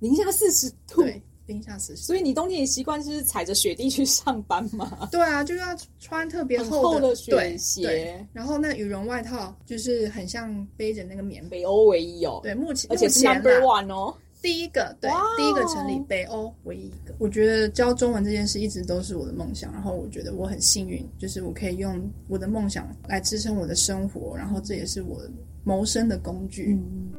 零下四十度。对。零下四十，所以你冬天的习惯就是踩着雪地去上班吗？对啊，就是要穿特别厚的，雪鞋，然后那羽绒外套就是很像背着那个棉被。北欧唯一哦，对，目前而且是 number one 哦，第一个对，哇第一个成立北欧唯一一个。我觉得教中文这件事一直都是我的梦想，然后我觉得我很幸运，就是我可以用我的梦想来支撑我的生活，然后这也是我谋生的工具。嗯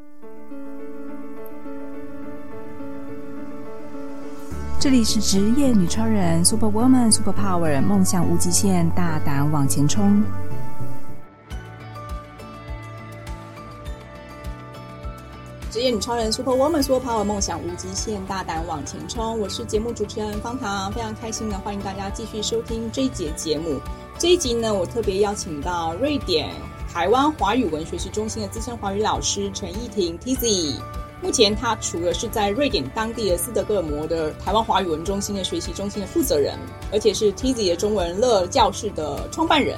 这里是职业女超人，Super Woman，Super Power，梦想无极限，大胆往前冲。职业女超人，Super Woman，Super Power，梦想无极限，大胆往前冲。我是节目主持人方糖，非常开心的欢迎大家继续收听这一节节目。这一集呢，我特别邀请到瑞典台湾华语文学习中心的资深华语老师陈翊婷 Tizzy。目前，他除了是在瑞典当地的斯德哥尔摩的台湾华语文中心的学习中心的负责人，而且是 Tizzy 的中文乐教室的创办人。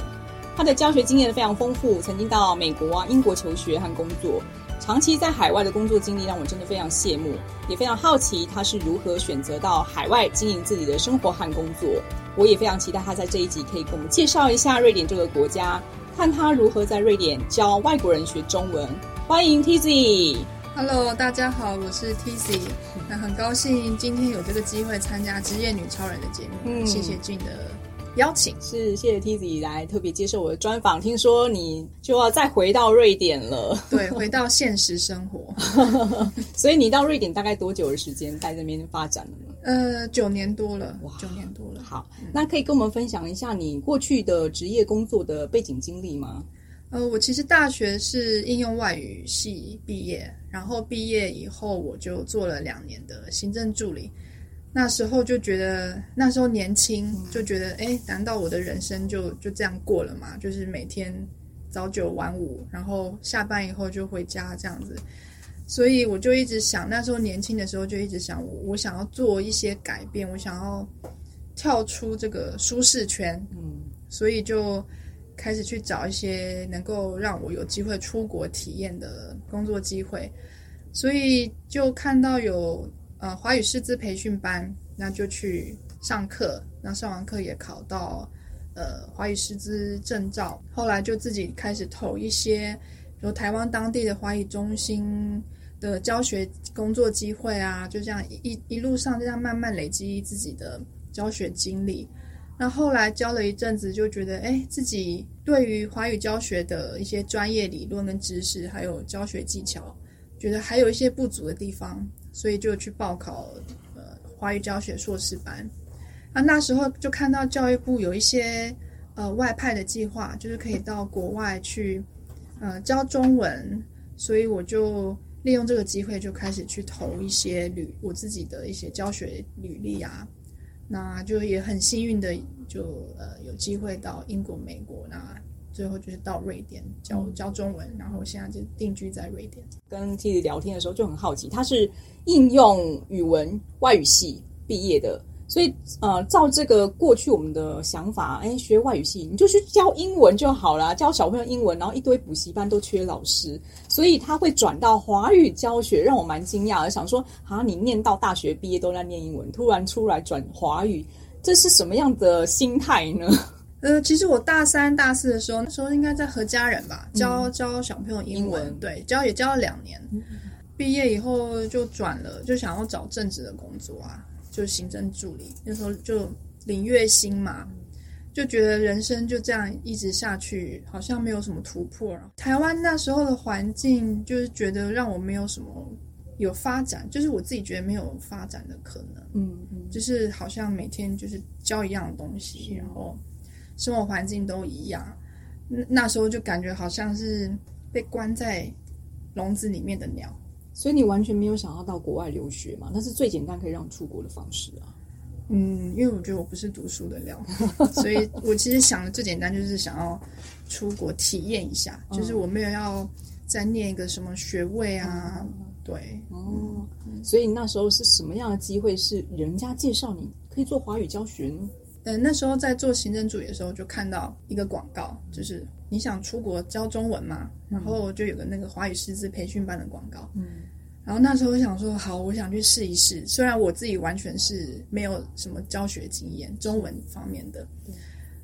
他的教学经验非常丰富，曾经到美国啊、英国求学和工作，长期在海外的工作经历让我真的非常羡慕，也非常好奇他是如何选择到海外经营自己的生活和工作。我也非常期待他在这一集可以给我们介绍一下瑞典这个国家，看他如何在瑞典教外国人学中文。欢迎 Tizzy。Hello，大家好，我是 Tizzy，那很高兴今天有这个机会参加职业女超人的节目，嗯，谢谢俊的邀请，是谢谢 Tizzy 来特别接受我的专访。听说你就要再回到瑞典了，对，回到现实生活，所以你到瑞典大概多久的时间在这边发展了呢？呃，九年多了，哇，九年多了。好，嗯，那可以跟我们分享一下你过去的职业工作的背景经历吗？呃，我其实大学是应用外语系毕业，然后毕业以后我就做了两年的行政助理。那时候就觉得，那时候年轻，就觉得，哎，难道我的人生就就这样过了吗？就是每天早九晚五，然后下班以后就回家这样子。所以我就一直想，那时候年轻的时候就一直想，我我想要做一些改变，我想要跳出这个舒适圈。嗯，所以就。开始去找一些能够让我有机会出国体验的工作机会，所以就看到有呃华语师资培训班，那就去上课。那上完课也考到呃华语师资证照，后来就自己开始投一些，比如台湾当地的华语中心的教学工作机会啊，就这样一一路上这样慢慢累积自己的教学经历。那后来教了一阵子，就觉得哎，自己对于华语教学的一些专业理论跟知识，还有教学技巧，觉得还有一些不足的地方，所以就去报考呃华语教学硕士班。啊，那时候就看到教育部有一些呃外派的计划，就是可以到国外去呃教中文，所以我就利用这个机会，就开始去投一些履我自己的一些教学履历啊。那就也很幸运的，就呃有机会到英国、美国，那最后就是到瑞典教教中文，然后现在就定居在瑞典。跟 Tizzy 聊天的时候就很好奇，他是应用语文外语系毕业的。所以，呃，照这个过去我们的想法，哎，学外语系你就去教英文就好了，教小朋友英文，然后一堆补习班都缺老师，所以他会转到华语教学，让我蛮惊讶的，想说啊，你念到大学毕业都在念英文，突然出来转华语，这是什么样的心态呢？呃，其实我大三、大四的时候，那时候应该在和家人吧，教教小朋友英文，英文对，教也教了两年，毕业以后就转了，就想要找正职的工作啊。就行政助理，那时候就领月薪嘛，就觉得人生就这样一直下去，好像没有什么突破。台湾那时候的环境，就是觉得让我没有什么有发展，就是我自己觉得没有发展的可能。嗯嗯，就是好像每天就是教一样的东西，然后生活环境都一样。那时候就感觉好像是被关在笼子里面的鸟。所以你完全没有想要到国外留学嘛？那是最简单可以让出国的方式啊。嗯，因为我觉得我不是读书的料，所以我其实想的最简单就是想要出国体验一下，嗯、就是我没有要再念一个什么学位啊。嗯、对，哦，嗯、所以那时候是什么样的机会是人家介绍你可以做华语教学呢？嗯，那时候在做行政助理的时候，就看到一个广告，就是你想出国教中文嘛，然后就有个那个华语师资培训班的广告。嗯，然后那时候我想说，好，我想去试一试。虽然我自己完全是没有什么教学经验，中文方面的。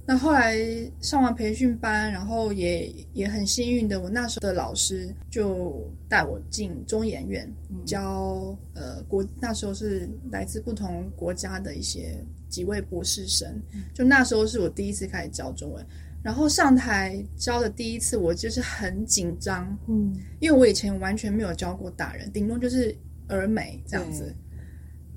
那后来上完培训班，然后也也很幸运的，我那时候的老师就带我进中研院教，呃，国那时候是来自不同国家的一些几位博士生，就那时候是我第一次开始教中文，然后上台教的第一次，我就是很紧张，嗯，因为我以前完全没有教过大人，顶多就是儿美这样子。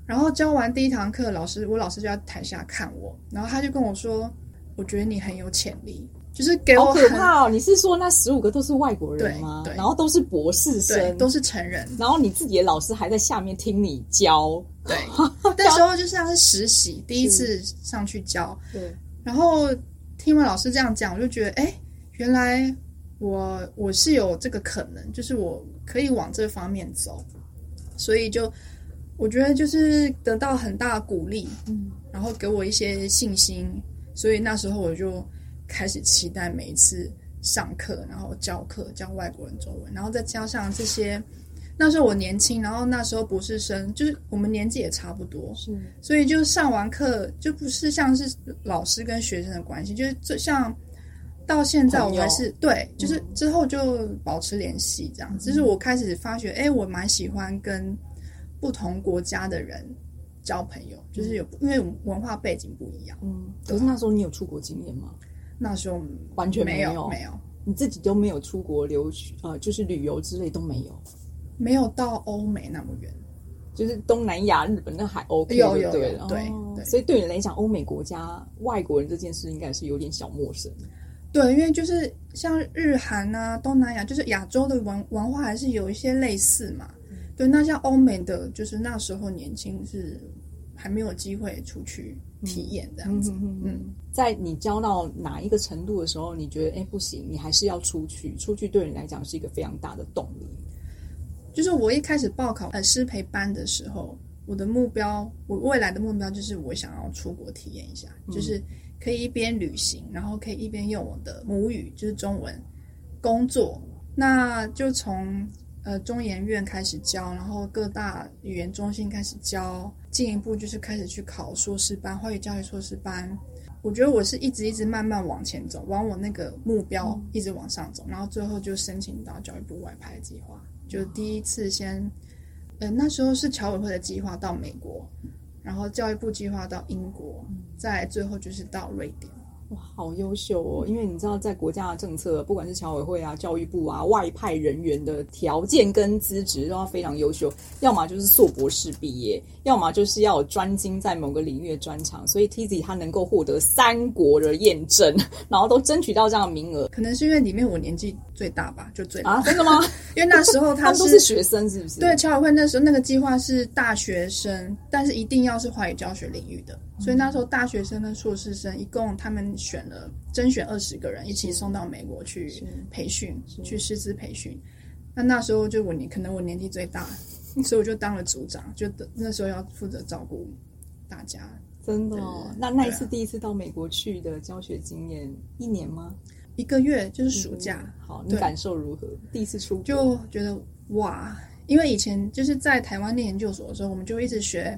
然后教完第一堂课，老师我老师就在台下看我，然后他就跟我说。我觉得你很有潜力，就是给我好可怕哦！你是说那十五个都是外国人吗？对，对，然后都是博士生，都是成人，然后你自己的老师还在下面听你教，对。那时候就像是实习，第一次上去教，对。然后听完老师这样讲，我就觉得，哎，原来我我是有这个可能，就是我可以往这方面走，所以就我觉得就是得到很大的鼓励，嗯，然后给我一些信心。所以那时候我就开始期待每一次上课，然后教课教外国人中文，然后再加上这些。那时候我年轻，然后那时候博士生就是我们年纪也差不多，是。所以就上完课就不是像是老师跟学生的关系，就是就像到现在我还是对，就是之后就保持联系这样。就是我开始发觉，哎，我蛮喜欢跟不同国家的人。交朋友就是有，因为文化背景不一样。嗯，可是那时候你有出国经验吗？那时候完全没有，没有，你自己都没有出国留学，呃，就是旅游之类都没有，没有到欧美那么远，就是东南亚、日本那还 OK，有有对有对，对。所以对你来讲，欧美国家外国人这件事应该是有点小陌生。对，因为就是像日韩啊、东南亚，就是亚洲的文文化还是有一些类似嘛。对，那像欧美的，就是那时候年轻是还没有机会出去体验这样子。嗯，嗯，嗯，在你教到哪一个程度的时候，你觉得哎不行，你还是要出去。出去对你来讲是一个非常大的动力。就是我一开始报考呃师培班的时候，我的目标，我未来的目标就是我想要出国体验一下，嗯，就是可以一边旅行，然后可以一边用我的母语就是中文工作。那就从。呃，中研院开始教，然后各大语言中心开始教，进一步就是开始去考硕士班，华语教育硕士班。我觉得我是一直一直慢慢往前走，往我那个目标一直往上走，然后最后就申请到教育部外派计划，就第一次先，呃，那时候是侨委会的计划到美国，然后教育部计划到英国，再最后就是到瑞典。哇，好优秀哦！因为你知道，在国家的政策，不管是侨委会啊、教育部啊，外派人员的条件跟资质都要非常优秀，要么就是硕博士毕业，要么就是要有专精在某个领域的专长。所以 Tizzy 他能够获得三国的验证，然后都争取到这样的名额，可能是因为里面我年纪最大吧，就最大啊，真的吗？因为那时候 他，是他都是学生，是不是？对，侨委会那时候那个计划是大学生，但是一定要是华语教学领域的。所以那时候大学生跟硕士生一共他们选了甄选二十个人一起送到美国去培训，去师资培训。那那时候就我年可能我年纪最大，所以我就当了组长，就那时候要负责照顾大家。真的哦？那那一次第一次到美国去的教学经验，一年吗？一个月就是暑假。好，你感受如何？第一次出国就觉得哇，因为以前就是在台湾念研究所的时候，我们就一直学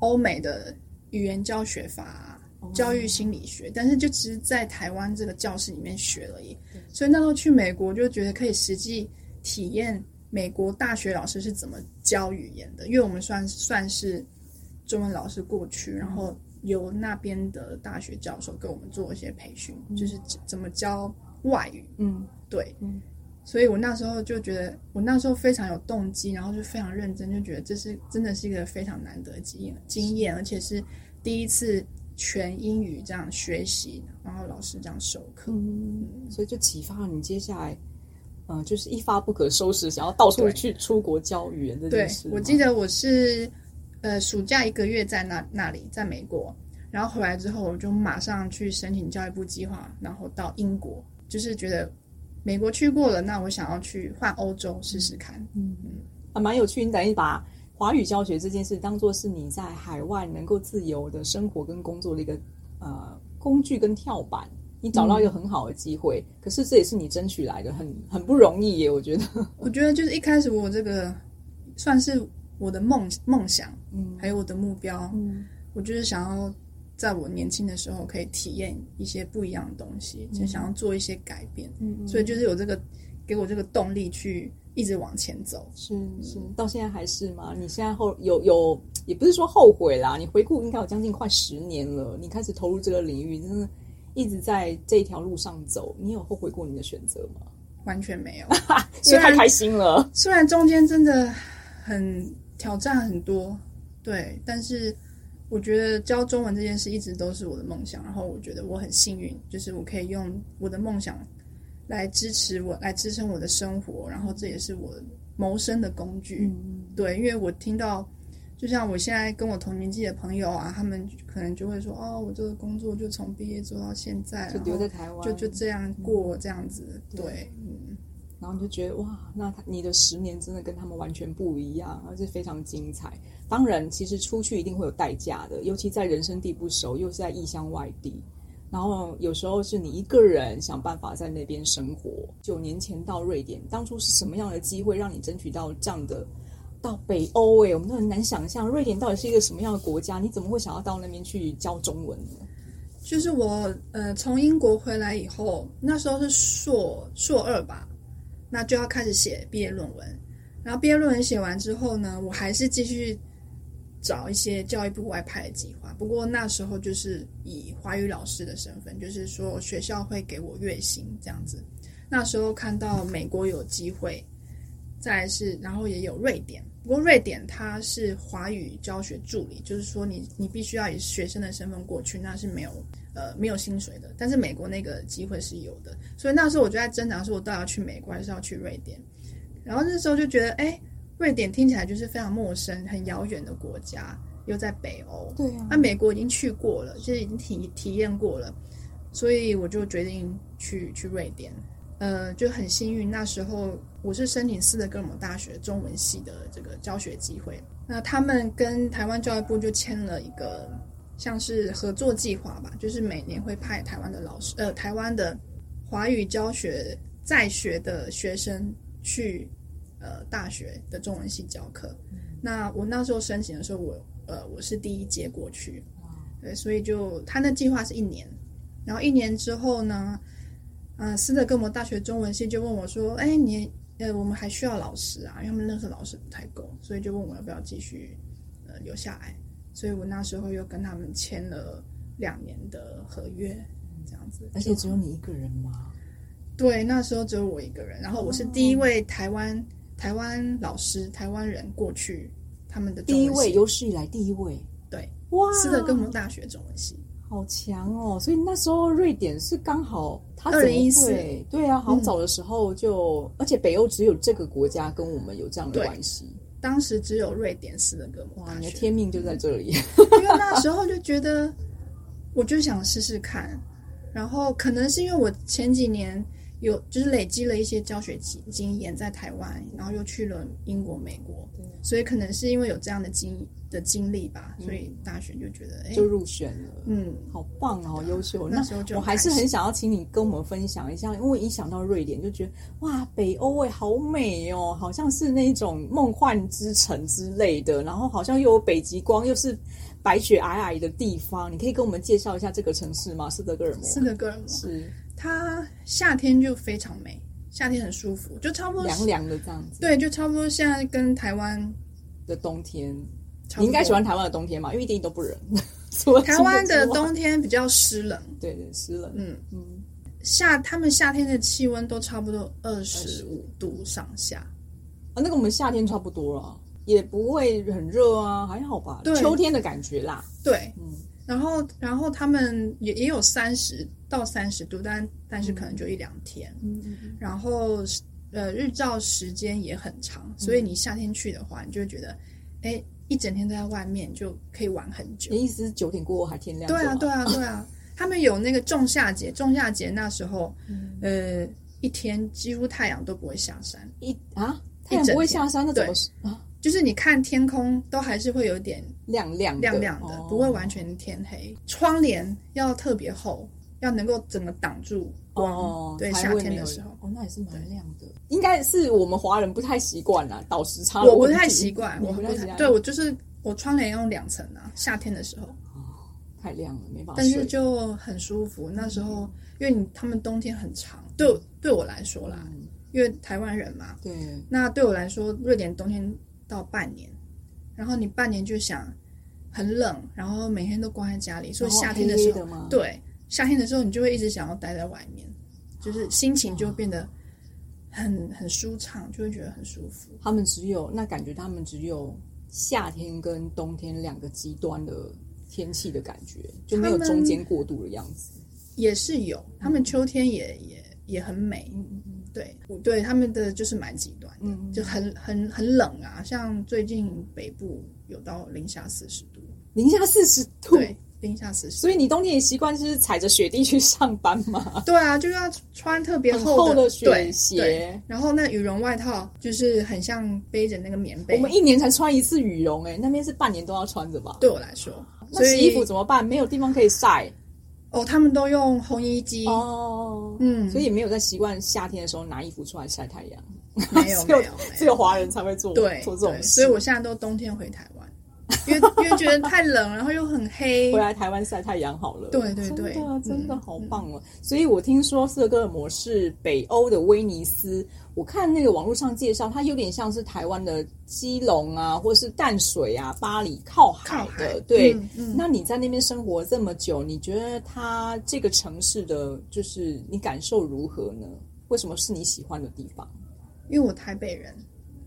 欧美的。语言教学法、教育心理学，但是就只是在台湾这个教室里面学而已。所以那时候去美国就觉得可以实际体验美国大学老师是怎么教语言的，因为我们算算是中文老师过去，然后由那边的大学教授给我们做一些培训，就是怎么教外语。嗯，对。所以我那时候就觉得，我那时候非常有动机，然后就非常认真，就觉得这是真的是一个非常难得的经验，经验，而且是第一次全英语这样学习，然后老师这样授课，嗯，所以就启发了你接下来，嗯、呃，就是一发不可收拾，想要到处去出国教语言这件事。对，我记得我是呃暑假一个月在那那里，在美国，然后回来之后我就马上去申请教育部计划，然后到英国，就是觉得。美国去过了，那我想要去换欧洲试试看。嗯嗯，还蛮有趣。你等于把华语教学这件事当做是你在海外能够自由的生活跟工作的一个呃工具跟跳板。你找到一个很好的机会，嗯，可是这也是你争取来的，很很不容易耶。我觉得，我觉得就是一开始我这个算是我的梦梦想，嗯，还有我的目标，嗯，我就是想要在我年轻的时候可以体验一些不一样的东西，就想要做一些改变，嗯，所以就是有这个给我这个动力去一直往前走。是是，到现在还是吗？你现在后有有，也不是说后悔啦，你回顾应该有将近快十年了，你开始投入这个领域，真的一直在这一条路上走，你有后悔过你的选择吗？完全没有，因为太开心了。虽然中间真的很挑战很多，对，但是我觉得教中文这件事一直都是我的梦想。然后我觉得我很幸运，就是我可以用我的梦想来支持我，来支撑我的生活。然后这也是我谋生的工具。嗯，对，因为我听到，就像我现在跟我同年纪的朋友啊，他们可能就会说：“哦，我这个工作就从毕业做到现在，就留在台湾，就就这样过，嗯、这样子。”对，嗯。然后你就觉得哇，那他你的十年真的跟他们完全不一样，而且非常精彩。当然，其实出去一定会有代价的，尤其在人生地不熟，又是在异乡外地。然后有时候是你一个人想办法在那边生活。九年前到瑞典，当初是什么样的机会让你争取到这样的到北欧？哎，我们都很难想象瑞典到底是一个什么样的国家？你怎么会想要到那边去教中文？就是我呃从英国回来以后，那时候是硕硕二吧。那就要开始写毕业论文，然后毕业论文写完之后呢，我还是继续找一些教育部外派的计划。不过那时候就是以华语老师的身份，就是说学校会给我月薪这样子。那时候看到美国有机会，再来是然后也有瑞典。不过瑞典它是华语教学助理，就是说你你必须要以学生的身份过去，那是没有。呃，没有薪水的，但是美国那个机会是有的，所以那时候我就在挣扎，说我到底要去美国还是要去瑞典。然后那时候就觉得，哎，瑞典听起来就是非常陌生、很遥远的国家，又在北欧。对啊，那美国已经去过了，就是已经体体验过了，所以我就决定去去瑞典。呃，就很幸运，那时候我是申请斯德哥尔摩大学中文系的这个教学机会，那他们跟台湾教育部就签了一个。像是合作计划吧，就是每年会派台湾的老师，呃，台湾的华语教学在学的学生去，呃，大学的中文系教课。嗯、那我那时候申请的时候，我呃我是第一届过去，对，所以就他那计划是一年，然后一年之后呢，呃，斯德哥尔摩大学中文系就问我说，哎，你呃我们还需要老师啊，因为他们那时候老师不太够，所以就问我要不要继续呃留下来。所以我那时候又跟他们签了两年的合约，这样子。而且只有你一个人吗？对，那时候只有我一个人。然后我是第一位台湾、哦、台湾老师，台湾人过去他们的。第一位，有史以来第一位。对，哇，斯德哥尔摩大学中文系，好强哦！所以那时候瑞典是刚好他二零一四，对啊，好早的时候就，嗯、而且北欧只有这个国家跟我们有这样的关系。当时只有瑞典斯德哥尔摩大学，哇，你的天命就在这里。因为那时候就觉得，我就想试试看，然后可能是因为我前几年有就是累积了一些教学经经验在台湾，然后又去了英国、美国，所以可能是因为有这样的经验。的经历吧，所以大学就觉得，就入选了，嗯，好棒哦，好优秀。那时候就我还是很想要请你跟我们分享一下，因为一想到瑞典，就觉得哇，北欧哎，好美哦，好像是那种梦幻之城之类的，然后好像又有北极光，又是白雪皑皑的地方。你可以跟我们介绍一下这个城市吗？斯德哥尔摩。斯德哥尔摩是它夏天就非常美，夏天很舒服，就差不多凉凉的这样子。对，就差不多现在跟台湾的冬天。你应该喜欢台湾的冬天嘛？因为一点都不冷。台湾的冬天比较湿冷，对对，湿冷。嗯嗯，夏他们夏天的气温都差不多二十五度上下啊，那个我们夏天差不多了，也不会很热啊，还好吧？对，秋天的感觉啦。对，嗯，然后然后他们也也有三十到三十度，但但是可能就一两天。嗯。然后呃，日照时间也很长，所以你夏天去的话，你就会觉得，哎。一整天都在外面就可以玩很久。你意思是九点过后还天亮？对啊，对啊，对啊。他们有那个仲夏节，仲夏节那时候，嗯、呃，一天几乎太阳都不会下山。一啊，太阳不会下山，那怎么对啊？就是你看天空都还是会有点亮亮亮亮的，不会完全天黑。哦、窗帘要特别厚，要能够整个挡住光。哦，对，夏天的时候，哦，那也是蛮亮的。应该是我们华人不太习惯啦，倒时差。我不太习惯，我不太习惯。对，我就是我窗帘用两层啊，夏天的时候。哦，太亮了，没办法。但是就很舒服。那时候，因为你他们冬天很长，对对我来说啦，因为台湾人嘛，对。那对我来说，瑞典冬天到半年，然后你半年就想很冷，然后每天都关在家里，所以夏天的时候，对。夏天的时候，你就会一直想要待在外面，就是心情就变得很很舒畅，就会觉得很舒服。他们只有那感觉，他们只有夏天跟冬天两个极端的天气的感觉，就没有中间过渡的样子。也是有，他们秋天也也也很美。嗯对，对，他们的就是蛮极端的，嗯，就很很很冷啊，像最近北部有到零下四十度，零下四十度。对。零下十，所以你冬天也习惯就是踩着雪地去上班吗？对啊，就是要穿特别厚，厚的雪鞋，然后那羽绒外套就是很像背着那个棉被。我们一年才穿一次羽绒，哎，那边是半年都要穿着吧？对我来说，那洗衣服怎么办？没有地方可以晒。哦，他们都用烘衣机哦，嗯，所以也没有在习惯夏天的时候拿衣服出来晒太阳。没有，没有，只有华人才会做对做这种事。所以我现在都冬天回台湾。因为因为觉得太冷，然后又很黑，回来台湾晒太阳好了。对对对，真的真的好棒了。嗯、所以我听说斯德哥尔摩是北欧的威尼斯，我看那个网络上介绍，它有点像是台湾的基隆啊，或是淡水啊，巴黎靠海的。海对，嗯嗯、那你在那边生活这么久，你觉得它这个城市的就是你感受如何呢？为什么是你喜欢的地方？因为我台北人，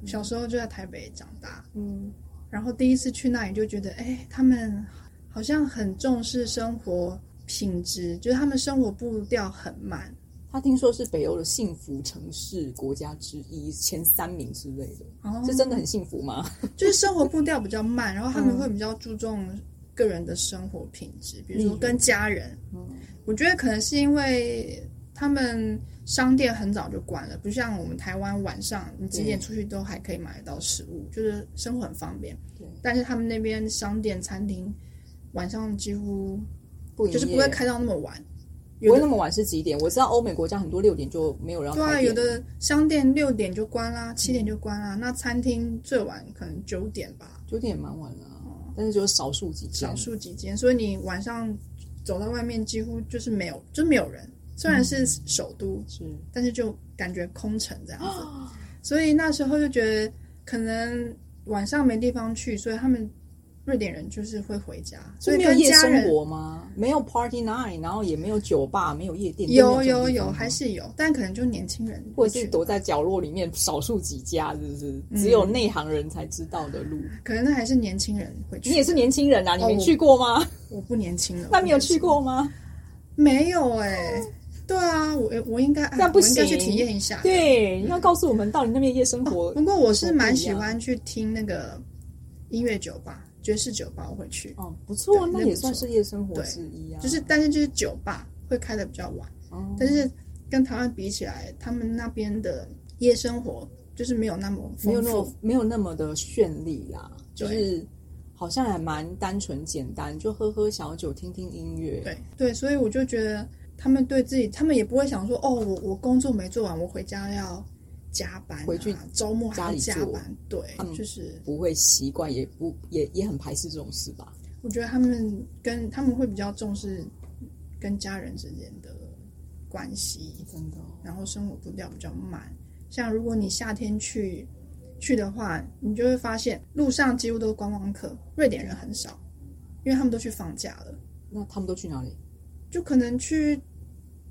小时候就在台北长大。嗯。然后第一次去那里就觉得，哎，他们好像很重视生活品质，就是他们生活步调很慢。他听说是北欧的幸福城市国家之一，前三名之类的。哦，是真的很幸福吗？就是生活步调比较慢，然后他们会比较注重个人的生活品质，嗯、比如说跟家人。嗯，我觉得可能是因为他们。商店很早就关了，不像我们台湾晚上你几点出去都还可以买得到食物，就是生活很方便。对，但是他们那边商店、餐厅晚上几乎不就是不会开到那么晚，不会那么晚是几点？我知道欧美国家很多六点就没有人开。对啊，有的商店六点就关啦，七点就关啦。嗯、那餐厅最晚可能九点吧，九点也蛮晚了，嗯、但是就是少数几间，少数几间，所以你晚上走到外面几乎就是没有，就没有人。虽然是首都，嗯、是，但是就感觉空城这样子，哦、所以那时候就觉得可能晚上没地方去，所以他们瑞典人就是会回家。所以没有夜生活吗？没有 party night，然后也没有酒吧，没有夜店。有有有，有，还是有，但可能就年轻人，或者是躲在角落里面，少数几家，是不是？只有内行人才知道的路。嗯、可能那还是年轻人会去。你也是年轻人啊？你没去过吗？哦、我，我不年轻了。那你有去过吗？没有哎、欸。对啊，我我应该，但不行，应该去体验一下。对，你要告诉我们到底那边夜生活。不过我是蛮喜欢去听那个音乐酒吧、爵士酒吧，我会去。哦，不错，那也算是夜生活之一啊。就是，但是就是酒吧会开的比较晚。但是跟台湾比起来，他们那边的夜生活就是没有那么没有那么没有那么的绚丽啦，就是好像还蛮单纯简单，就喝喝小酒，听听音乐。对对，所以我就觉得。他们对自己，他们也不会想说，哦，我我工作没做完，我回家要加班，啊，回去周末还要加班，对，就是不会习惯，也不也也很排斥这种事吧。我觉得他们跟他们会比较重视跟家人之间的关系，真的。然后生活步调比较慢，像如果你夏天去去的话，你就会发现路上几乎都是观光客，瑞典人很少，因为他们都去放假了。那他们都去哪里？就可能去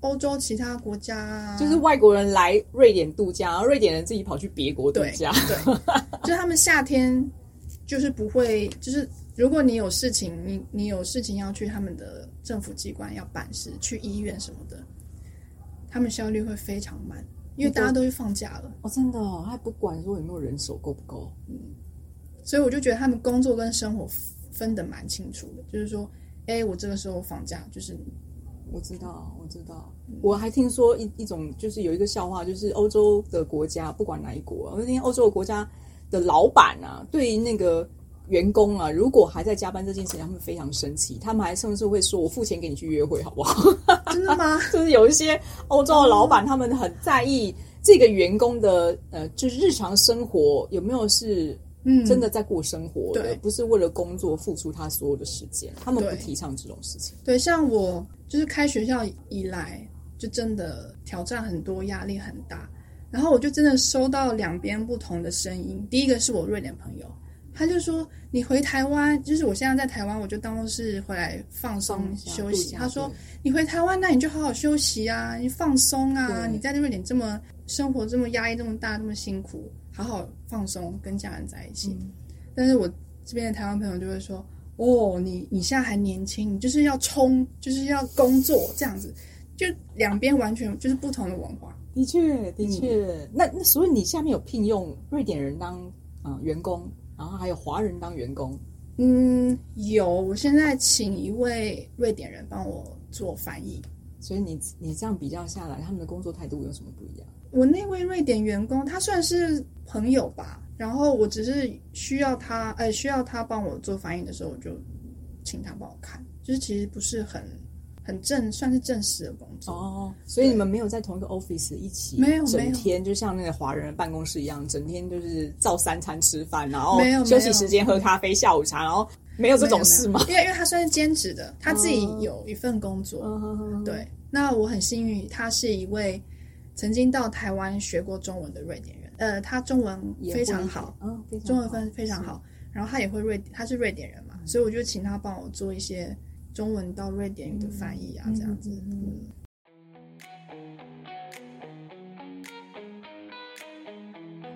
欧洲其他国家，啊，就是外国人来瑞典度假，然后瑞典人自己跑去别国度假。对，对 就他们夏天就是不会，就是如果你有事情，你你有事情要去他们的政府机关要办事，去医院什么的，他们效率会非常慢，因为大家都去放假了。哦，真的，哦，还不管说有没有人手够不够。嗯，所以我就觉得他们工作跟生活分得蛮清楚的，就是说，哎，我这个时候放假就是。我知道，我知道，我还听说一一种，就是有一个笑话，就是欧洲的国家，不管哪一国，我听欧洲的国家的老板啊，对于那个员工啊，如果还在加班这件事情，他们非常生气，他们还甚至会说：“我付钱给你去约会，好不好？” 真的吗？就是有一些欧洲的老板，他们很在意这个员工的呃，就是日常生活有没有是嗯真的在过生活的，对不是为了工作付出他所有的时间。他们不提倡这种事情。对，像我就是开学校以来，就真的挑战很多，压力很大。然后我就真的收到两边不同的声音。第一个是我瑞典朋友，他就说：“你回台湾，就是我现在在台湾，我就当做是回来放松休息。”他说：“你回台湾，那你就好好休息啊，你放松啊，你在瑞典这么生活这么压力这么大，这么辛苦，好好放松，跟家人在一起。嗯”但是我这边的台湾朋友就会说：“哦，你你现在还年轻，你就是要冲，就是要工作这样子。”就两边完全就是不同的文化。的确，的确。嗯、那那所以你下面有聘用瑞典人当啊、呃、员工，然后还有华人当员工。嗯，有。我现在请一位瑞典人帮我做翻译。所以你你这样比较下来，他们的工作态度有什么不一样？我那位瑞典员工，他算是朋友吧。然后我只是需要他，呃，需要他帮我做翻译的时候，我就请他帮我看。就是其实不是很。很正，算是正式的工作哦。所以你们没有在同一个 office 一起，没有，整天就像那个华人的办公室一样，整天就是照三餐吃饭，然后休息时间喝咖啡、下午茶，然后没有这种事吗？因为因为他算是兼职的，他自己有一份工作。哦、对，那我很幸运，他是一位曾经到台湾学过中文的瑞典人。呃，他中文非常好，嗯，中文分非常好。然后他也会瑞，他是瑞典人嘛，所以我就请他帮我做一些。中文到瑞典语的翻译啊，这样子。嗯。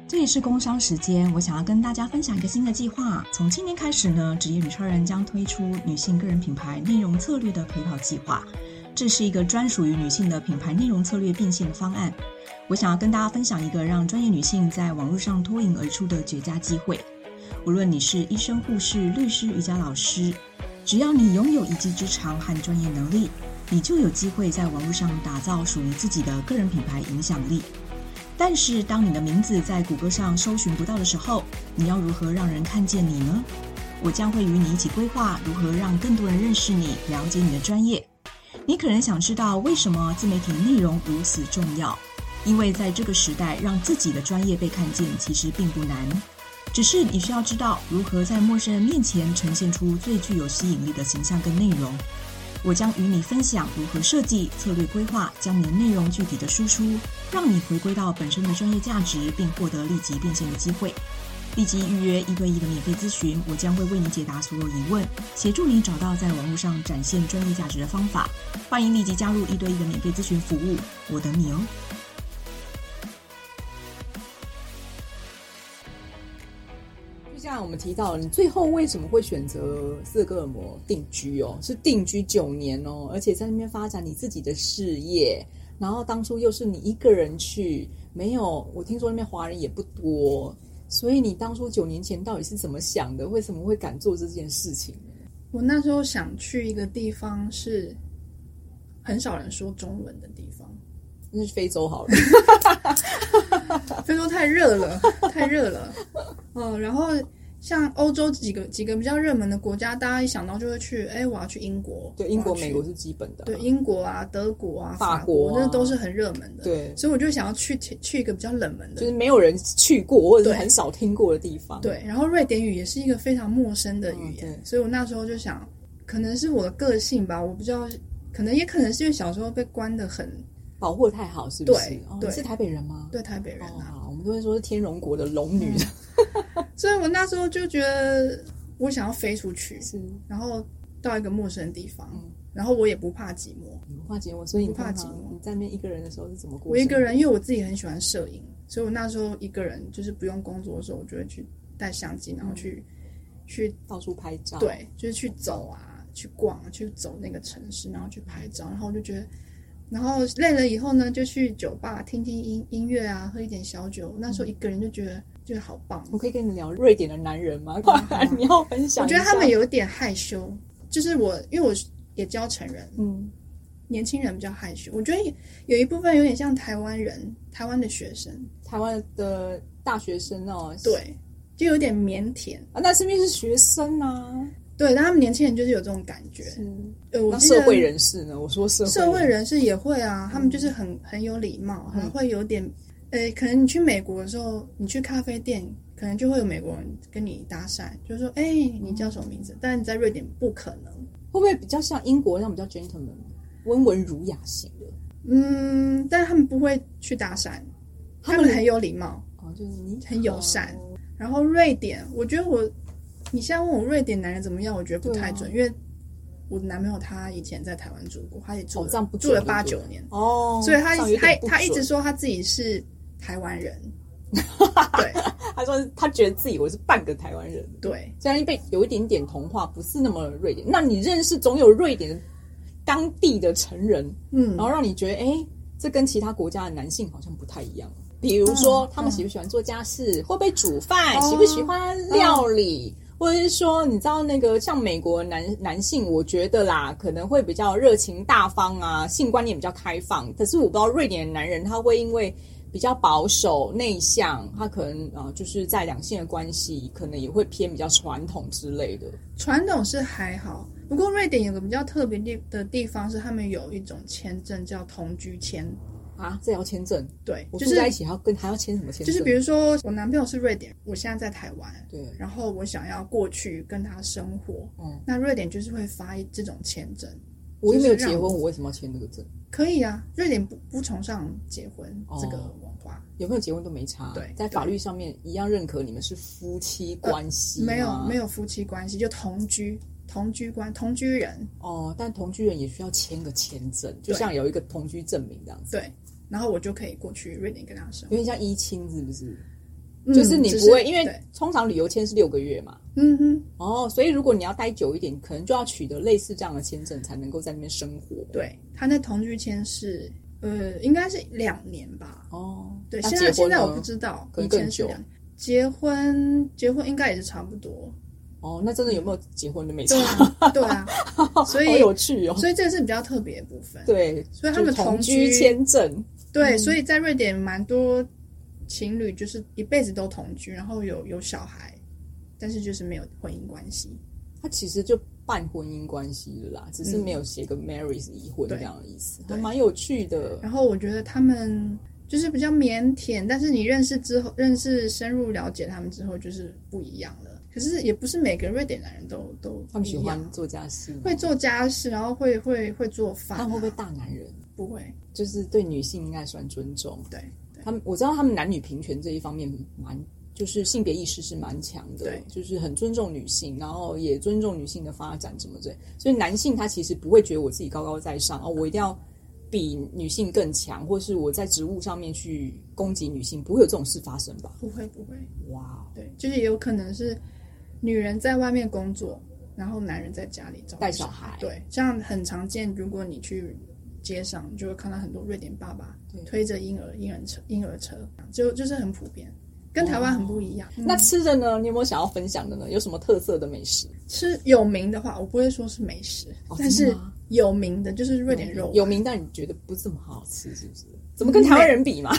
这里是工商时间，我想要跟大家分享一个新的计划。从今年开始呢，职业女超人将推出女性个人品牌内容策略的陪跑计划。这是一个专属于女性的品牌内容策略变现的方案。我想要跟大家分享一个让专业女性在网络上脱颖而出的绝佳机会。无论你是医生、护士、律师、瑜伽老师。只要你拥有一技之长和专业能力，你就有机会在网络上打造属于自己的个人品牌影响力。但是，当你的名字在谷歌上搜寻不到的时候，你要如何让人看见你呢？我将会与你一起规划如何让更多人认识你、了解你的专业。你可能想知道为什么自媒体内容如此重要？因为在这个时代，让自己的专业被看见其实并不难。只是你需要知道如何在陌生人面前呈现出最具有吸引力的形象跟内容。我将与你分享如何设计策略规划，将你的内容具体的输出，让你回归到本身的专业价值，并获得立即变现的机会。立即预约一对一的免费咨询，我将会为你解答所有疑问，协助你找到在网络上展现专业价值的方法。欢迎立即加入一对一的免费咨询服务，我等你哦。像我们提到，你最后为什么会选择斯德哥尔摩定居哦？是定居九年哦，而且在那边发展你自己的事业。然后当初又是你一个人去，没有我听说那边华人也不多，所以你当初九年前到底是怎么想的？为什么会敢做这件事情？我那时候想去一个地方是很少人说中文的地方，那是非洲好了。非洲太热了，太热了。嗯，然后。像欧洲几个几个比较热门的国家，大家一想到就会去，哎，我要去英国。对，英国、美国是基本的。对，英国啊，德国啊，法国，那都是很热门的。对，所以我就想要去去一个比较冷门的，就是没有人去过或者是很少听过的地方。对，然后瑞典语也是一个非常陌生的语言，所以我那时候就想，可能是我的个性吧，我不知道，可能也可能是因为小时候被关的很，保护得太好，是不是？对，对，是台北人吗？对，台北人啊，都会说是天龙国的龙女。所以我那时候就觉得，我想要飞出去，是，然后到一个陌生的地方，嗯、然后我也不怕寂寞，不怕寂寞，所以你不怕寂寞。你在那边一个人的时候是怎么过？我一个人，因为我自己很喜欢摄影，所以我那时候一个人，就是不用工作的时候，我就会去带相机，然后去、嗯、去到处拍照，对，就是去走啊，去逛，去走那个城市，然后去拍照，然后我就觉得，然后累了以后呢，就去酒吧听听音音乐啊，喝一点小酒。那时候一个人就觉得。就好棒！我可以跟你聊瑞典的男人吗？你要分享。我觉得他们有点害羞，就是我，因为我也教成人，嗯，年轻人比较害羞。我觉得有一部分有点像台湾人，台湾的学生，台湾的大学生哦，对，就有点腼腆啊。那是不是学生啊？对，但他们年轻人就是有这种感觉。嗯，呃，我那记得社会人士呢？我说社会社会人士也会啊，他们就是很很有礼貌，嗯很会有点，呃，可能你去美国的时候，你去咖啡店，可能就会有美国人跟你搭讪，就说：“哎，你叫什么名字？”但你在瑞典不可能。会不会比较像英国那种比较 gentleman、温文儒雅型的？嗯，但是他们不会去搭讪，他们很有礼貌，哦，就是你很友善。然后瑞典，我觉得我，你现在问我瑞典男人怎么样，我觉得不太准，啊、因为我男朋友他以前在台湾住过，他也住住了八九年哦，所以他他他一直说他自己是台湾人，对，他说他觉得自己我是半个台湾人，对，虽然被有一点点同化，不是那么瑞典。那你认识总有瑞典当地的成人，嗯，然后让你觉得，哎、欸，这跟其他国家的男性好像不太一样。比如说，嗯、他们喜不喜欢做家事，嗯、会不会煮饭，哦、喜不喜欢料理，嗯、或者是说，你知道那个像美国男男性，我觉得啦，可能会比较热情大方啊，性观念比较开放。可是我不知道瑞典的男人他会因为比较保守内向，他可能啊、就是在两性的关系，可能也会偏比较传统之类的。传统是还好，不过瑞典有个比较特别的地方是，他们有一种签证叫同居签。啊，这要签证？对，我住在一起还要跟还要签什么签证？就是比如说，我男朋友是瑞典，我现在在台湾，对，然后我想要过去跟他生活，嗯，那瑞典就是会发这种签证。我又没有结婚，我为什么要签这个证？可以啊，瑞典不不崇尚结婚这个文化，有没有结婚都没差。对，在法律上面一样认可你们是夫妻关系，没有没有夫妻关系，就同居。同居关同居人哦，但同居人也需要签个签证，就像有一个同居证明这样子。对，然后我就可以过去瑞典跟他生活，有点像依亲是不是？嗯、就是你不会，因为通常旅游签是六个月嘛。嗯哼。哦，所以如果你要待久一点，可能就要取得类似这样的签证，才能够在那边生活。对，他那同居签是呃，应该是两年吧。哦，对，现在现在我不知道，可能更久。结婚结婚应该也是差不多。哦，那真的有没有结婚的没差？对啊，所以好有趣哦。所以这个是比较特别的部分。对，所以他们同居签证。对，所以在瑞典蛮多情侣就是一辈子都同居，然后有有小孩，但是就是没有婚姻关系。他其实就半婚姻关系了啦，只是没有写个 marriage 离婚这样的意思，还蛮有趣的。然后我觉得他们就是比较腼腆，但是你认识之后，认识深入了解他们之后，就是不一样了。可是也不是每个瑞典男人都都他们喜欢做家事，会做家事，然后会会会做饭。他们会不会大男人？不会，就是对女性应该算尊重。对，他们我知道他们男女平权这一方面蛮，就是性别意识是蛮强的，对，就是很尊重女性，然后也尊重女性的发展怎么的。所以男性他其实不会觉得我自己高高在上哦，我一定要比女性更强，或是我在职务上面去攻击女性，不会有这种事发生吧？不会，不会。哇，对，就是也有可能是。女人在外面工作，然后男人在家里照带小孩。对，这样很常见。如果你去街上，你就会看到很多瑞典爸爸推着婴儿婴儿车婴儿车，就就是很普遍，跟台湾很不一样。那吃的呢？你有没有想要分享的呢？有什么特色的美食？吃有名的话，我不会说是美食，哦、但是有名的就是瑞典肉。有名，但你觉得不怎么好吃，是不是？怎么跟台湾人比嘛？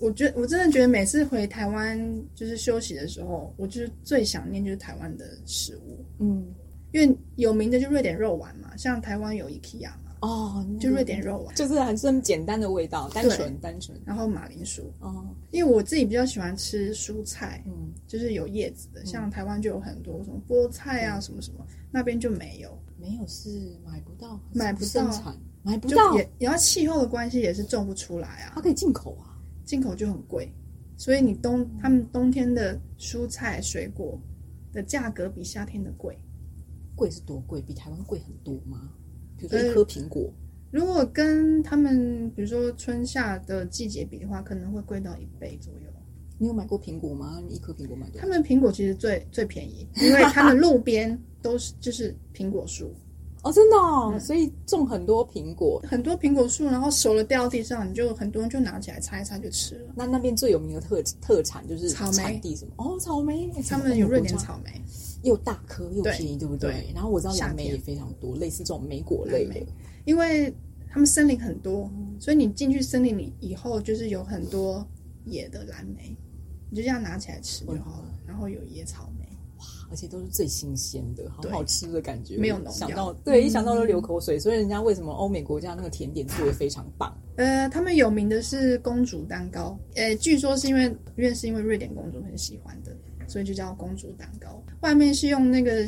我觉得我真的觉得每次回台湾就是休息的时候，我就是最想念就是台湾的食物。嗯，因为有名的就瑞典肉丸嘛，像台湾有 IKEA 嘛，哦，就瑞典肉丸，就是很这么简单的味道，单纯单纯。然后马铃薯，哦，因为我自己比较喜欢吃蔬菜，嗯，就是有叶子的，像台湾就有很多什么菠菜啊，什么什么，那边就没有，没有是买不到，买不到，买不到，也也要气候的关系也是种不出来啊，它可以进口啊。进口就很贵，所以你冬他们冬天的蔬菜水果的价格比夏天的贵，贵是多贵？比台湾贵很多吗？比如说一颗苹果，呃，如果跟他们比如说春夏的季节比的话，可能会贵到一倍左右。你有买过苹果吗？你一颗苹果买多少？他们苹果其实最最便宜，因为他们路边都是就是苹果树。哦，真的哦，嗯、所以种很多苹果，很多苹果树，然后熟了掉地上，你就很多人就拿起来擦一擦就吃了。那那边最有名的特特产就是草莓地什么？哦，草莓，他们有瑞典草莓，又大颗又便宜，对，对不对？对，然后我知道蓝莓也非常多，类似这种莓果类的，因为他们森林很多，所以你进去森林里以后，就是有很多野的蓝莓，你就这样拿起来吃就好了。然后有野草莓。哇，而且都是最新鲜的，好好吃的感觉，没有农。想到对，一想到都流口水。嗯、所以人家为什么欧美国家那个甜点做的非常棒？呃，他们有名的是公主蛋糕，呃，据说是因为因为是因为瑞典公主很喜欢的，所以就叫公主蛋糕。外面是用那个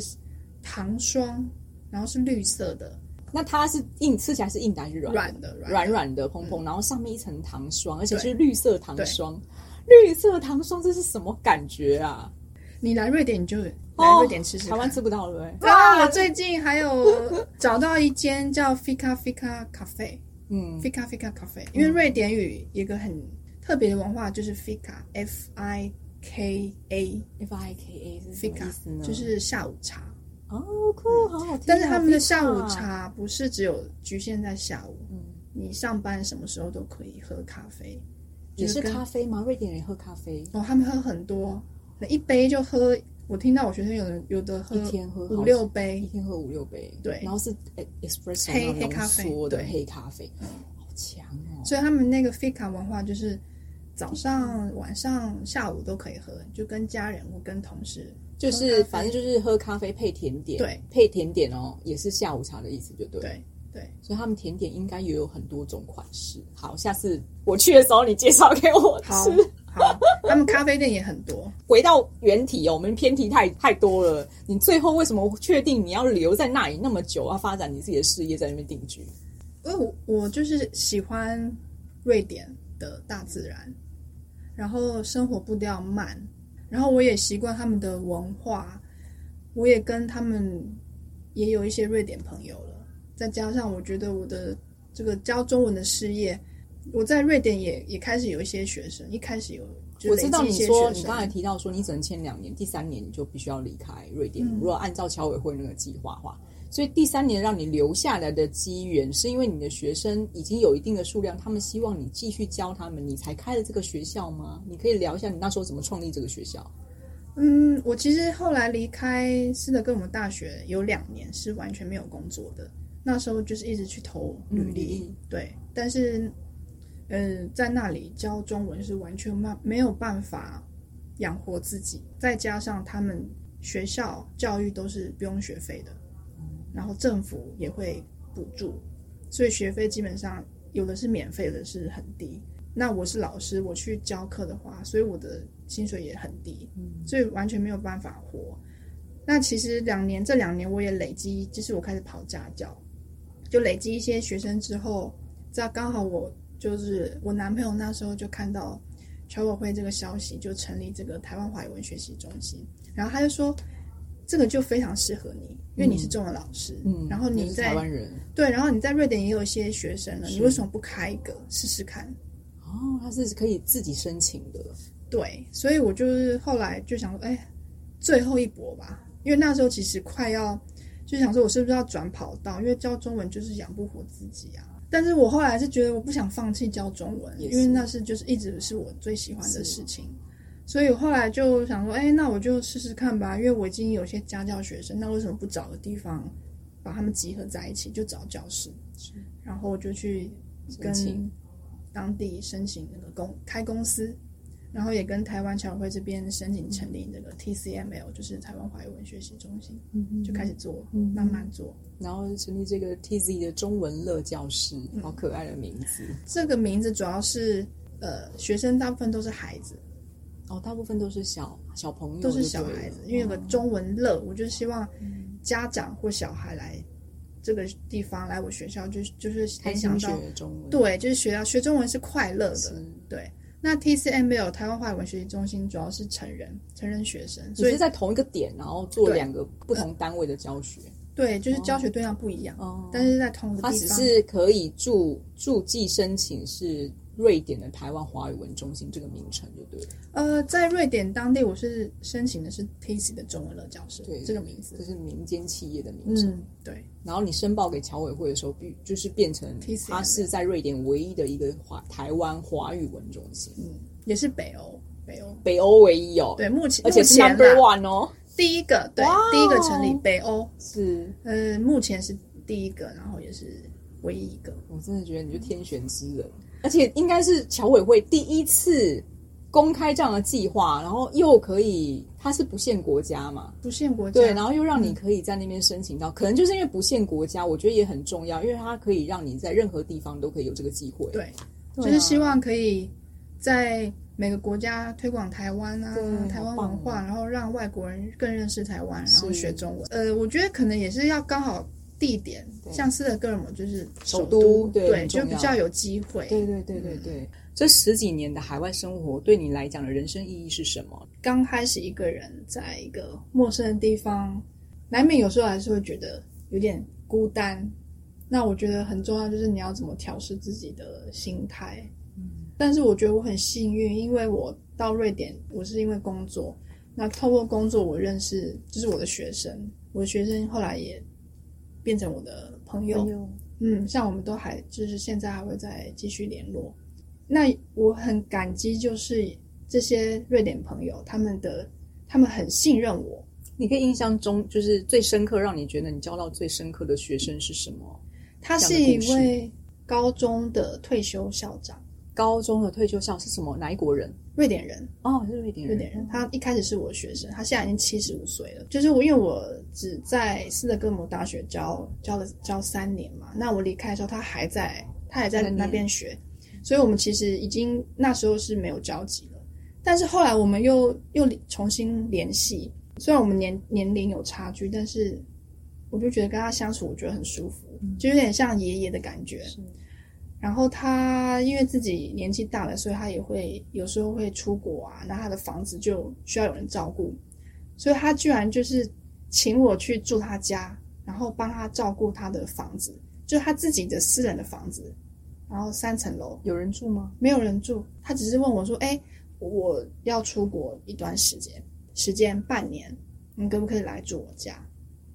糖霜，然后是绿色的。那它是硬，吃起来是硬的还是软？软的，软软的，蓬蓬，然后上面一层糖霜，而且是绿色糖霜。绿色糖霜，这是什么感觉啊？你来瑞典你就来瑞典吃吃，台湾吃不到了。对啊，我最近还有 找到一间叫 Fika Fika Cafe，嗯，Fika Fika Cafe，因为瑞典语一个很特别的文化就是 Fika，F I K A，F I K A 是什么意思呢？就是下午茶。哦，酷，好好听。但是他们的下午茶不是只有局限在下午，嗯，你上班什么时候都可以喝咖啡。也是咖啡吗？瑞典人喝咖啡哦，他们喝很多，一杯就喝。我听到我学生有人有的喝一天喝五六杯，一天喝五六杯，对。然后是 espresso 黑黑咖啡，对，黑咖啡，好强哦。所以他们那个 fika 文化就是早上、晚上、下午都可以喝，就跟家人或跟同事。就是反正就是喝咖啡配甜点，对，配甜点哦，也是下午茶的意思，就对。对对，所以他们甜点应该也有很多种款式。好，下次我去的时候你介绍给我吃。好，好，他们咖啡店也很多。回到原题哦，我们偏题太太多了。你最后为什么确定你要留在那里那么久，要发展你自己的事业，在那边定居？因为我我就是喜欢瑞典的大自然，然后生活步调慢。然后我也习惯他们的文化，我也跟他们也有一些瑞典朋友了。再加上我觉得我的这个教中文的事业，我在瑞典也也开始有一些学生。一开始有，我知道你说你刚才提到说你只能签两年，第三年你就必须要离开瑞典。嗯、如果按照侨委会那个计划的话。所以第三年让你留下来的机缘，是因为你的学生已经有一定的数量，他们希望你继续教他们，你才开了这个学校吗？你可以聊一下你那时候怎么创立这个学校？嗯，我其实后来离开斯德哥尔摩大学有两年是完全没有工作的，那时候就是一直去投履历，嗯、对，但是，呃，在那里教中文是完全没没有办法养活自己，再加上他们学校教育都是不用学费的。然后政府也会补助，所以学费基本上有的是免费的，是很低。那我是老师，我去教课的话，所以我的薪水也很低，所以完全没有办法活。那其实两年，这两年我也累积，就是我开始跑家教，就累积一些学生之后，在刚好我就是我男朋友那时候就看到侨委会这个消息，就成立这个台湾华语文学习中心，然后他就说。这个就非常适合你，因为你是中文老师，嗯，然后你在台湾人，对，然后你在瑞典也有一些学生了，你为什么不开一个试试看？哦，他是可以自己申请的，对，所以我就是后来就想说，哎，最后一搏吧，因为那时候其实快要就想说，我是不是要转跑道？因为教中文就是养不活自己啊。但是我后来是觉得我不想放弃教中文，因为那是就是一直是我最喜欢的事情。所以后来就想说，哎，那我就试试看吧，因为我已经有些家教学生，那为什么不找个地方把他们集合在一起，就找教室，是然后我就去跟当地申请那个公开公司，然后也跟台湾侨委会这边申请成立那个 TCML，就是台湾华语文学习中心，嗯嗯就开始做，嗯、慢慢做，然后成立这个 TZ 的中文乐教室，好可爱的名字。嗯、这个名字主要是呃，学生大部分都是孩子。哦，大部分都是小小朋友，都是小孩子，因为有个中文乐，我就希望家长或小孩来这个地方来我学校，就就是很想到学中文，对，就是学到学中文是快乐的，对。那 TCML 台湾华语文学习中心主要是成人成人学生，所以是在同一个点，然后做两个不同单位的教学，对，就是教学对象不一样，但是在同一个地方，它只是可以住住记申请是。瑞典的台湾华语文中心这个名称就对了。呃，在瑞典当地，我是申请的是 TC 的中文乐教室，对这个名字，这是民间企业的名称。嗯，对。然后你申报给侨委会的时候，必就是变成它是在瑞典唯一的一个华台湾华语文中心，嗯，也是北欧，北欧，北欧唯一哦。对，目前而且是 number one 哦，第一个，对，第一个成立北欧是，呃，目前是第一个，然后也是唯一一个。我真的觉得你就天选之人。而且应该是侨委会第一次公开这样的计划，然后又可以，它是不限国家嘛？不限国家，对，然后又让你可以在那边申请到，嗯、可能就是因为不限国家，我觉得也很重要，因为它可以让你在任何地方都可以有这个机会。对，对啊、就是希望可以在每个国家推广台湾啊，台湾文化，然后让外国人更认识台湾，然后学中文。呃，我觉得可能也是要刚好。地点像斯德哥尔摩就是首都，对就比较有机会。对对对对对，这十几年的海外生活对你来讲的人生意义是什么？刚开始一个人在一个陌生的地方，难免有时候还是会觉得有点孤单。那我觉得很重要就是你要怎么调试自己的心态。嗯，但是我觉得我很幸运，因为我到瑞典，我是因为工作。那透过工作，我认识就是我的学生，我的学生后来也。变成我的朋友，朋友嗯，像我们都还就是现在还会再继续联络。那我很感激，就是这些瑞典朋友，他们的他们很信任我。你可以印象中就是最深刻，让你觉得你交到最深刻的学生是什么？他是一位高中的退休校长。高中的退休校是什么？哪一国人？瑞典人哦，是瑞典人。瑞典人，他一开始是我的学生，他现在已经七十五岁了。就是我，因为我只在斯德哥尔摩大学教教了教三年嘛，那我离开的时候，他还在，他还在那边学，所以我们其实已经那时候是没有交集了。但是后来我们又又重新联系，虽然我们年年龄有差距，但是我就觉得跟他相处，我觉得很舒服，嗯、就有点像爷爷的感觉。然后他因为自己年纪大了，所以他也会有时候会出国啊，那他的房子就需要有人照顾，所以他居然就是请我去住他家，然后帮他照顾他的房子，就是他自己的私人的房子，然后三层楼，有人住吗？没有人住，他只是问我说：“哎，我要出国一段时间，时间半年，你可不可以来住我家？”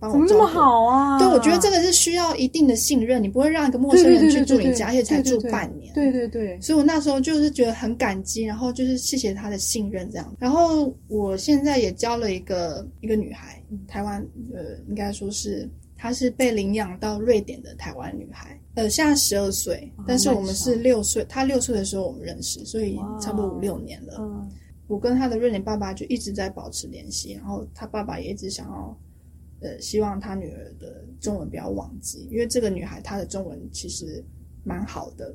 怎么这么好啊？对，我觉得这个是需要一定的信任，你不会让一个陌生人去住你家，而且才住半年。对对对，对。所以我那时候就是觉得很感激，然后就是谢谢他的信任这样。然后我现在也交了一个一个女孩，台湾呃，应该说是她是被领养到瑞典的台湾女孩，呃，现在十二岁，但是我们是六岁，她六岁的时候我们认识，所以差不多五六年了。嗯，我跟她的瑞典爸爸就一直在保持联系，然后她爸爸也一直想要。呃，希望他女儿的中文不要忘记，因为这个女孩她的中文其实蛮好的。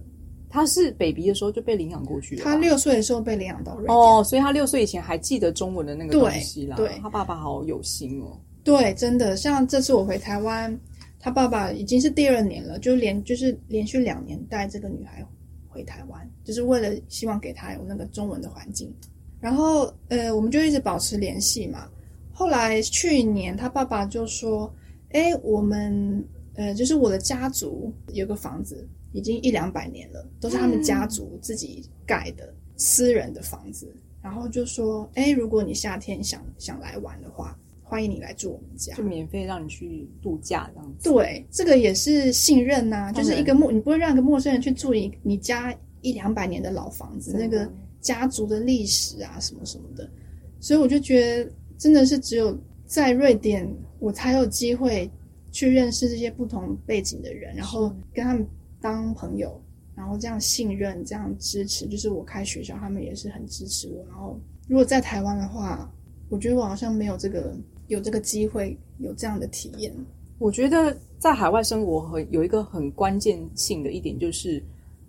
她是 baby 的时候就被领养过去的，她六岁的时候被领养到瑞典。哦，所以她六岁以前还记得中文的那个东西啦。对，她爸爸好有心哦。对，真的，像这次我回台湾，她爸爸已经是第二年了，就连就是连续两年带这个女孩回台湾，就是为了希望给她有那个中文的环境。然后呃，我们就一直保持联系嘛。后来去年，他爸爸就说：“哎，我们呃，就是我的家族有个房子，已经一两百年了，都是他们家族自己盖的私人的房子。嗯、然后就说：哎，如果你夏天想想来玩的话，欢迎你来住我们家，就免费让你去度假这样子。对，这个也是信任呐、啊，就是一个陌，你不会让一个陌生人去住你你家一两百年的老房子，那个家族的历史啊，什么什么的。所以我就觉得。”真的是只有在瑞典，我才有机会去认识这些不同背景的人，然后跟他们当朋友，然后这样信任、这样支持。就是我开学校，他们也是很支持我。然后如果在台湾的话，我觉得我好像没有这个有这个机会有这样的体验。我觉得在海外生活很有一个很关键性的一点，就是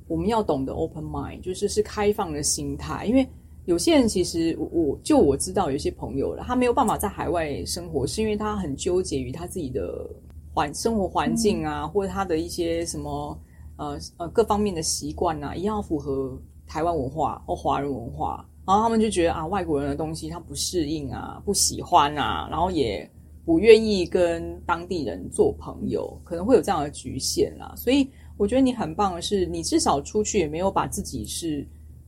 我们要懂得 open mind，就是是开放的心态，因为。有些人其实我，我就我知道有些朋友了，他没有办法在海外生活，是因为他很纠结于他自己的环生活环境啊，嗯、或者他的一些什么呃呃各方面的习惯啊，一样要符合台湾文化或华人文化，然后他们就觉得啊，外国人的东西他不适应啊，不喜欢啊，然后也不愿意跟当地人做朋友，可能会有这样的局限啦。所以我觉得你很棒的是，你至少出去也没有把自己是。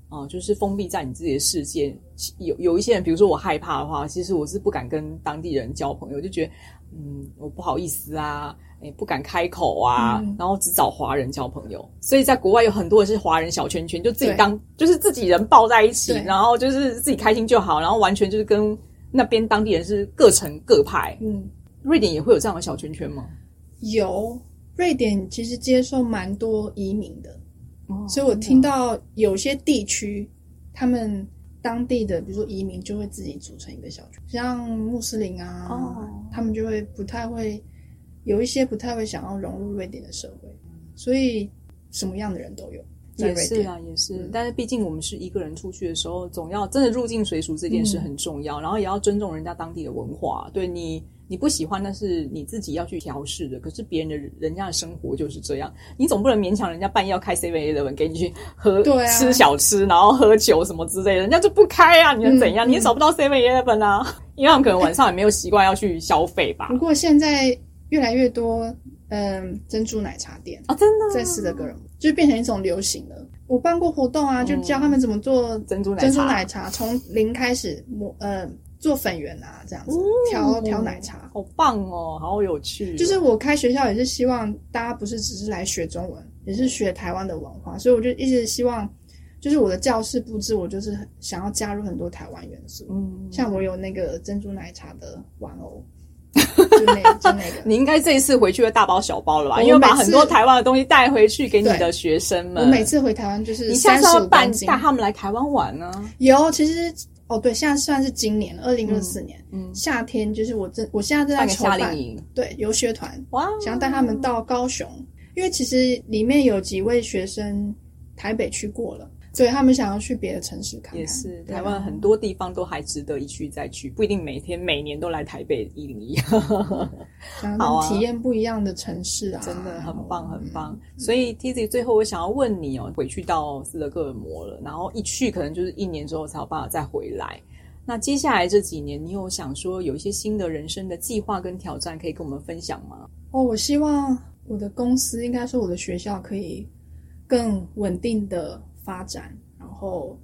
啊、呃，就是封闭在你自己的世界。有有一些人，比如说我害怕的话，其实我是不敢跟当地人交朋友，就觉得嗯，我不好意思啊，哎不敢开口啊，嗯、然后只找华人交朋友。所以在国外有很多的是华人小圈圈，就自己当就是自己人抱在一起，然后就是自己开心就好，然后完全就是跟那边当地人是各成各派。嗯，瑞典也会有这样的小圈圈吗？有，瑞典其实接受蛮多移民的。所以我听到有些地区，他们当地的，比如说移民就会自己组成一个小群，像穆斯林啊，哦、他们就会不太会有一些不太会想要融入瑞典的社会，所以什么样的人都有。也是啊，也是。嗯、但是毕竟我们是一个人出去的时候，总要真的入境随俗这件事很重要，嗯、然后也要尊重人家当地的文化。对你，你不喜欢那是你自己要去调试的。可是别人的人家的生活就是这样，你总不能勉强人家半夜要开 Seven Eleven 给你去喝、对啊、吃小吃，然后喝酒什么之类的，人家就不开啊！你能怎样？嗯、你也找不到 Seven Eleven 啊，嗯、因为他们可能晚上也没有习惯要去消费吧。不过现在越来越多。嗯，珍珠奶茶店啊，真的在斯德哥尔摩就变成一种流行了。我办过活动啊，就教他们怎么做珍珠珍珠奶茶，从零开始磨呃做粉圆啊，这样子调调奶茶，好棒哦，好有趣。就是我开学校也是希望大家不是只是来学中文，也是学台湾的文化，所以我就一直希望，就是我的教室布置，我就是想要加入很多台湾元素。嗯，像我有那个珍珠奶茶的玩偶。就那就那个，你应该这一次回去会大包小包了吧？因为把很多台湾的东西带回去给你的学生们。我每次回台湾就是，你下次要办带他们来台湾玩呢？有，其实哦，对，现在算是今年二零二四年，嗯，夏天就是我正我现在正在筹办，对，游学团哇，想要带他们到高雄，因为其实里面有几位学生台北去过了。所以他们想要去别的城市看看，也是台湾很多地方都还值得一去再去，不一定每天每年都来台北一零一。想要体验不一样的城市啊，真的很棒很棒。嗯、所以 Tizzy 最后我想要问你哦，回去到斯德哥尔摩了，然后一去可能就是一年之后才有办法再回来。那接下来这几年，你有想说有一些新的人生的计划跟挑战可以跟我们分享吗？哦，我希望我的公司，应该说我的学校，可以更稳定的。发展，然后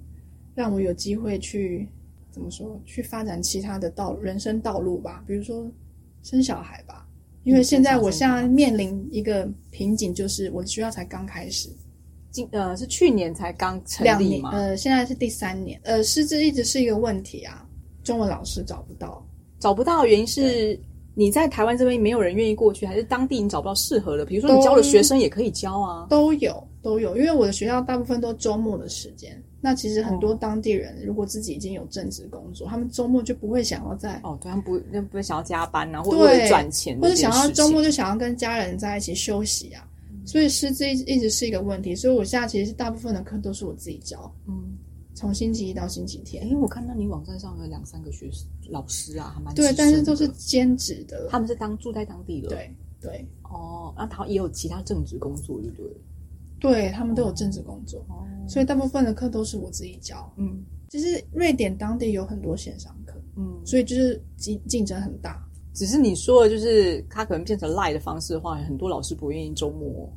让我有机会去怎么说？去发展其他的道人生道路吧，比如说生小孩吧。因为现在我现在面临一个瓶颈，就是我的学校才刚开始，今呃是去年才刚成立嘛，呃现在是第三年，呃师资一直是一个问题啊，中文老师找不到，找不到原因是你在台湾这边没有人愿意过去，还是当地你找不到适合的？比如说你教的学生也可以教啊，都有。都有，因为我的学校大部分都周末的时间。那其实很多当地人，如果自己已经有正职工作，他们周末就不会想要在哦，对他们不不会想要加班啊，或者赚钱，或者想要周末就想要跟家人在一起休息啊。所以师资一直是一个问题。所以我现在其实是大部分的课都是我自己教，嗯，从星期一到星期天。因为我看到你网站上有两三个学生老师啊，还蛮对，但是都是兼职的，他们是当住在当地的，对对哦，那他也有其他正职工作，对不对？对，他们都有正职工作，哦、所以大部分的课都是我自己教。嗯，其实瑞典当地有很多线上课，嗯，所以就是竞竞争很大。只是你说的，就是他可能变成 Live 的方式的话，很多老师不愿意周末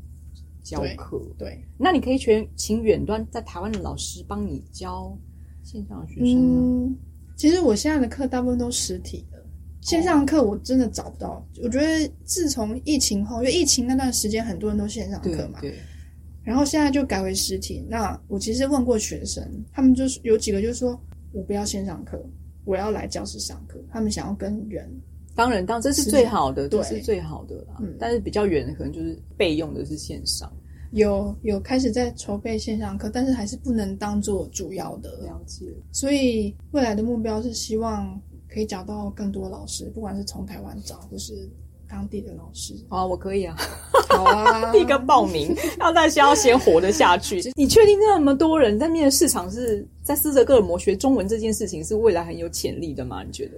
教课。对，对那你可以全请远端在台湾的老师帮你教线上的学生。嗯，其实我现在的课大部分都实体的，线上课我真的找不到。哦、我觉得自从疫情后，因为疫情那段时间很多人都线上课嘛。对。对然后现在就改为实体。那我其实问过学生，他们就是有几个就是说，我不要线上课，我要来教室上课。他们想要跟人，当然，当然这是最好的，对，这是最好的啦。嗯，但是比较远的可能就是备用的是线上。有有开始在筹备线上课，但是还是不能当做主要的。了解。所以未来的目标是希望可以找到更多老师，不管是从台湾找，或是。当地的老师啊，我可以啊，好啊，第一个报名，要但是要先活得下去。你确定那么多人在面的市场是在斯德哥尔摩学中文这件事情是未来很有潜力的吗？你觉得？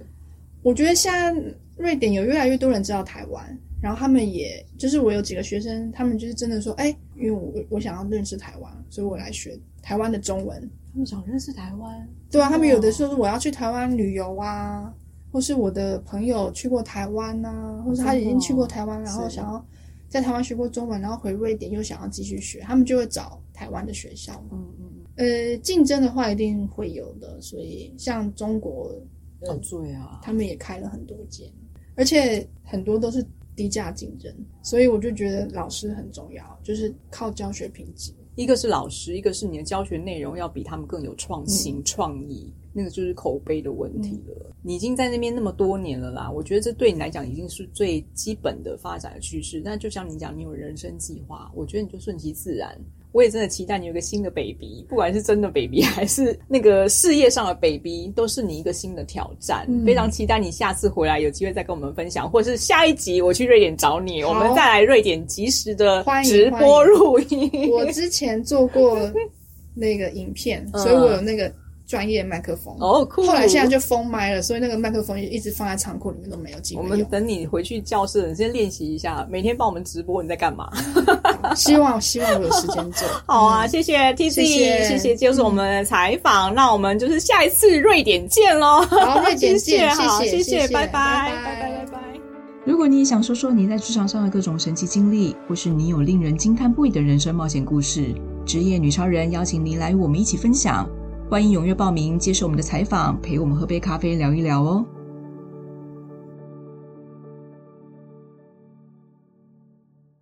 我觉得现在瑞典有越来越多人知道台湾，然后他们也就是我有几个学生，他们就是真的说，哎，因为我我想要认识台湾，所以我来学台湾的中文。他们想认识台湾，对啊，他们有的时候说我要去台湾旅游啊。或是我的朋友去过台湾啊，或是他已经去过台湾，然后想要在台湾学过中文，然后回瑞典又想要继续学，他们就会找台湾的学校。嗯嗯。呃，竞争的话一定会有的，所以像中国，哦对啊，他们也开了很多间，而且很多都是低价竞争，所以我就觉得老师很重要，就是靠教学品质。一个是老师，一个是你的教学内容要比他们更有创新、嗯、创意。那个就是口碑的问题了。嗯、你已经在那边那么多年了啦，我觉得这对你来讲已经是最基本的发展的趋势。但就像你讲，你有人生计划，我觉得你就顺其自然。我也真的期待你有个新的 baby，不管是真的 baby 还是那个事业上的 baby，都是你一个新的挑战。嗯、非常期待你下次回来有机会再跟我们分享，或者是下一集我去瑞典找你，我们再来瑞典及时的直播录音。我之前做过那个影片，所以我有那个。专业麦克风哦，酷！后来现在就封麦了，所以那个麦克风一直放在仓库里面都没有机会。我们等你回去教室，你先练习一下，每天帮我们直播你在干嘛？希望希望我有时间做。好啊，谢谢 TC，谢谢接受我们的采访。那我们就是下一次瑞典见喽！好，瑞典见，谢谢谢谢，拜拜拜拜拜拜。如果你也想说说你在职场上的各种神奇经历，或是你有令人惊叹不已的人生冒险故事，职业女超人邀请您来与我们一起分享。欢迎踊跃报名，接受我们的采访，陪我们喝杯咖啡，聊一聊哦。